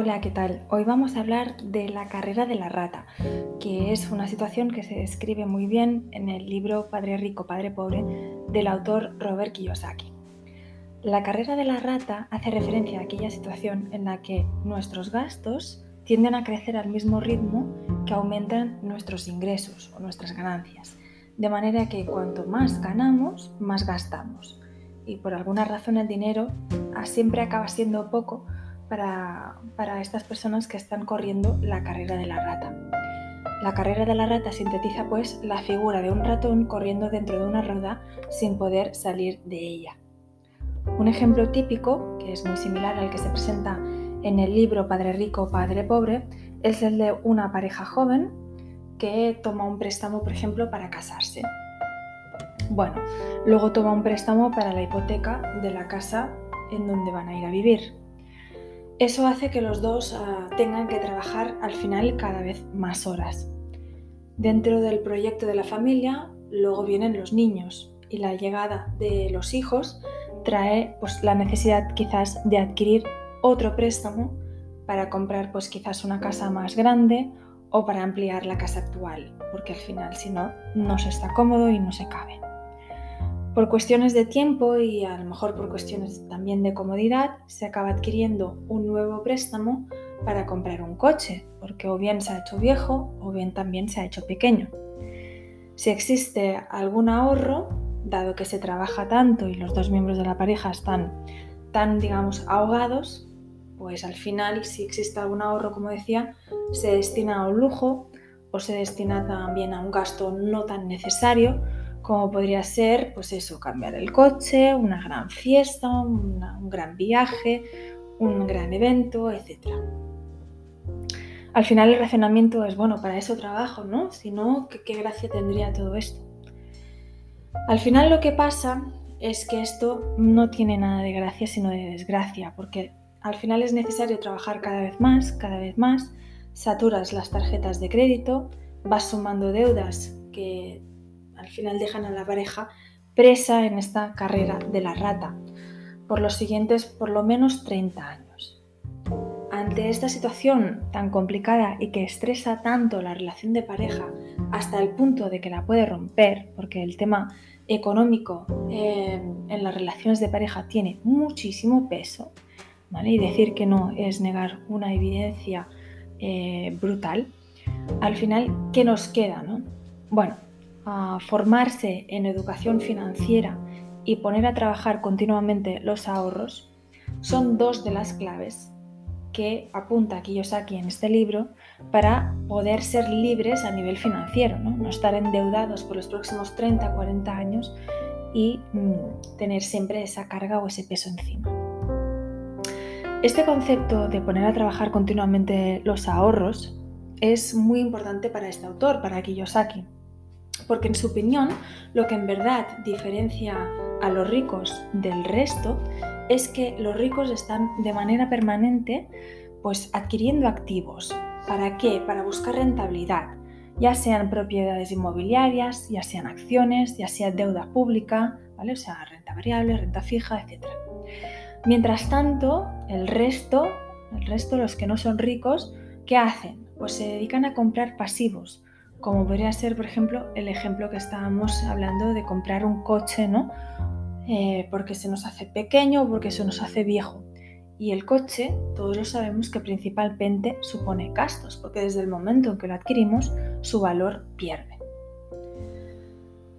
Hola, ¿qué tal? Hoy vamos a hablar de la carrera de la rata, que es una situación que se describe muy bien en el libro Padre Rico, Padre Pobre del autor Robert Kiyosaki. La carrera de la rata hace referencia a aquella situación en la que nuestros gastos tienden a crecer al mismo ritmo que aumentan nuestros ingresos o nuestras ganancias, de manera que cuanto más ganamos, más gastamos. Y por alguna razón el dinero siempre acaba siendo poco para, estas personas que están corriendo la carrera de la rata. La carrera de la rata sintetiza pues la figura de un ratón corriendo dentro de una rueda sin poder salir de ella. Un ejemplo típico, que es muy similar al que se presenta en el libro Padre Rico, Padre Pobre, es el de una pareja joven que toma un préstamo, por ejemplo, para casarse. Bueno, luego toma un préstamo para la hipoteca de la casa en donde van a ir a vivir. Eso hace que los dos ah, tengan que trabajar al final cada vez más horas. Dentro del proyecto de la familia, luego vienen los niños y la llegada de los hijos trae pues, la necesidad quizás de adquirir otro préstamo para comprar pues quizás una casa más grande o para ampliar la casa actual, porque al final si no, no se está cómodo y no se cabe. Por cuestiones de tiempo y a lo mejor por cuestiones también de comodidad, se acaba adquiriendo un nuevo préstamo para comprar un coche, porque o bien se ha hecho viejo o bien también se ha hecho pequeño. Si existe algún ahorro, dado que se trabaja tanto y los dos miembros de la pareja están tan, digamos, ahogados, pues al final, si existe algún ahorro, como decía, se destina a un lujo o se destina también a un gasto no tan necesario, como podría ser, pues eso, cambiar el coche, una gran fiesta, un gran viaje, un gran evento, etc. Al final el razonamiento es, bueno, para eso trabajo, ¿no? Si no, ¿qué, gracia tendría todo esto? Al final lo que pasa es que esto no tiene nada de gracia, sino de desgracia, porque al final es necesario trabajar cada vez más, cada vez más, saturas las tarjetas de crédito, vas sumando deudas que al final dejan a la pareja presa en esta carrera de la rata por los siguientes por lo menos 30 años. Ante esta situación tan complicada y que estresa tanto la relación de pareja hasta el punto de que la puede romper, porque el tema económico eh, en las relaciones de pareja tiene muchísimo peso, y decir que no es negar una evidencia eh, brutal, al final, ¿qué nos queda? No? Bueno, formarse en educación financiera y poner a trabajar continuamente los ahorros son dos de las claves que apunta Kiyosaki en este libro para poder ser libres a nivel financiero, no, estar endeudados por los próximos 30, 40 años y mm, tener siempre esa carga o ese peso encima. Este concepto de poner a trabajar continuamente los ahorros es muy importante para este autor, para Kiyosaki, porque en su opinión lo que en verdad diferencia a los ricos del resto es que los ricos están de manera permanente pues adquiriendo activos. ¿Para qué? Para buscar rentabilidad, ya sean propiedades inmobiliarias, ya sean acciones, ya sea deuda pública, ¿vale? O sea, renta variable, renta fija, etc. Mientras tanto, el resto, el resto, los que no son ricos, ¿qué hacen? Pues se dedican a comprar pasivos, como podría ser, por ejemplo, el ejemplo que estábamos hablando de comprar un coche, ¿no? Eh, porque se nos hace pequeño o porque se nos hace viejo. Y el coche, todos lo sabemos que principalmente supone gastos, porque desde el momento en que lo adquirimos, su valor pierde.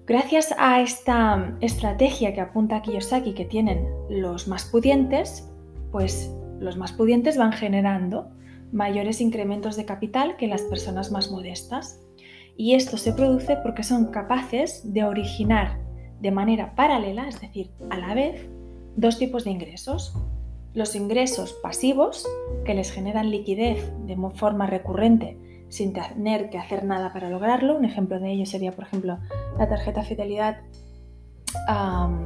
Gracias a esta estrategia que apunta Kiyosaki que tienen los más pudientes, pues los más pudientes van generando mayores incrementos de capital que las personas más modestas. Y esto se produce porque son capaces de originar de manera paralela, es decir, a la vez, dos tipos de ingresos. Los ingresos pasivos, que les generan liquidez de forma recurrente sin tener que hacer nada para lograrlo. Un ejemplo de ello sería, por ejemplo, la tarjeta fidelidad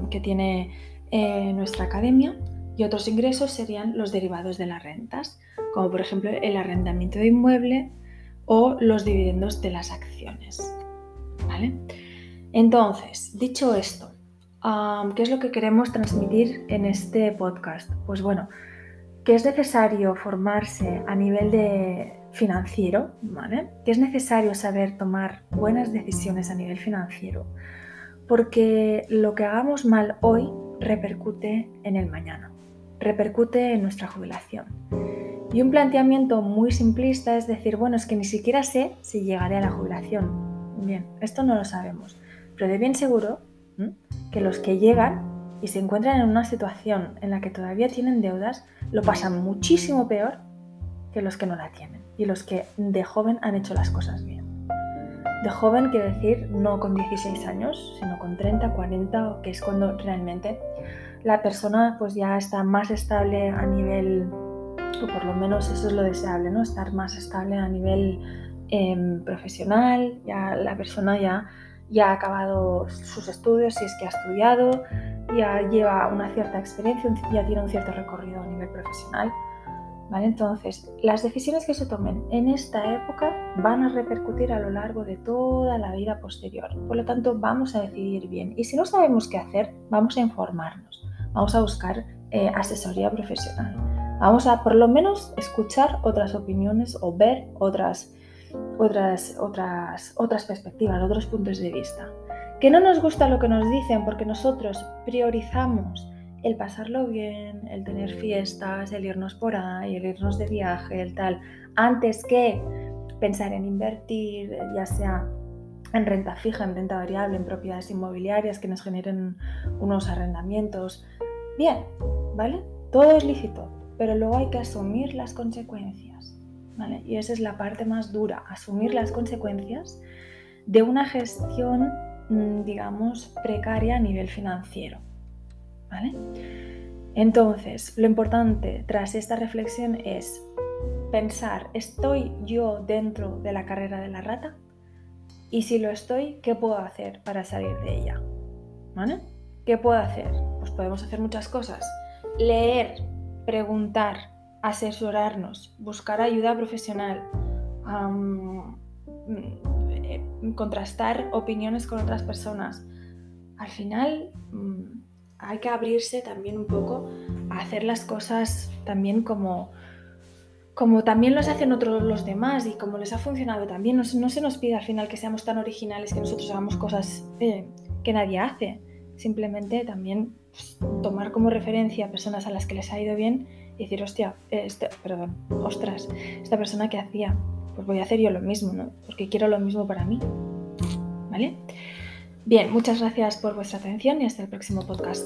que tiene eh, nuestra academia. Y otros ingresos serían los derivados de las rentas, como por ejemplo el arrendamiento de inmueble, o los dividendos de las acciones. ¿Vale? Entonces, dicho esto, ¿qué es lo que queremos transmitir en este podcast? Pues bueno, que es necesario formarse a nivel de financiero, ¿vale? Que es necesario saber tomar buenas decisiones a nivel financiero, porque lo que hagamos mal hoy repercute en el mañana, repercute en nuestra jubilación. Y un planteamiento muy simplista es decir, bueno, es que ni siquiera sé si llegaré a la jubilación. Bien, esto no lo sabemos, pero de bien seguro que los que llegan y se encuentran en una situación en la que todavía tienen deudas, lo pasan muchísimo peor que los que no la tienen y los que de joven han hecho las cosas bien. De joven quiero decir no con 16 años, sino con 30, 40, que es cuando realmente la persona pues ya está más estable a nivel, por lo menos eso es lo deseable, ¿no? Estar más estable a nivel em, profesional, ya la persona ya, ya ha acabado sus estudios, si es que ha estudiado, ya lleva una cierta experiencia, ya tiene un cierto recorrido a nivel profesional. ¿Vale? Entonces, las decisiones que se tomen en esta época van a repercutir a lo largo de toda la vida posterior. Por lo tanto, vamos a decidir bien. Y si no sabemos qué hacer, vamos a informarnos. Vamos a buscar eh, asesoría profesional. Vamos a por lo menos escuchar otras opiniones o ver otras, otras, otras, otras perspectivas, otros puntos de vista que no nos gusta lo que nos dicen porque nosotros priorizamos el pasarlo bien, el tener fiestas, el irnos por ahí, el irnos de viaje, el tal, antes que pensar en invertir, ya sea en renta fija, en renta variable, en propiedades inmobiliarias que nos generen unos arrendamientos. Bien, ¿vale? Todo es lícito, pero luego hay que asumir las consecuencias, ¿vale? Y esa es la parte más dura, asumir las consecuencias de una gestión Mm, digamos, precaria a nivel financiero. ¿Vale? Entonces, lo importante tras esta reflexión es pensar, ¿estoy yo dentro de la carrera de la rata? Y si lo estoy, ¿qué puedo hacer para salir de ella? ¿Qué puedo hacer? Pues podemos hacer muchas cosas. Leer, preguntar, asesorarnos, buscar ayuda profesional, contrastar opiniones con otras personas. Al final mm, hay que abrirse también un poco a hacer las cosas también como, como también los hacen otros los demás y como les ha funcionado también. No, se nos pide al final que seamos tan originales que nosotros hagamos cosas eh, que nadie hace. Simplemente también tomar como referencia a personas a las que les ha ido bien y decir, hostia, este, perdón, ostras, esta persona que hacía, pues voy a hacer yo lo mismo, ¿no? Porque quiero lo mismo para mí. ¿Vale? Bien, muchas gracias por vuestra atención y hasta el próximo podcast.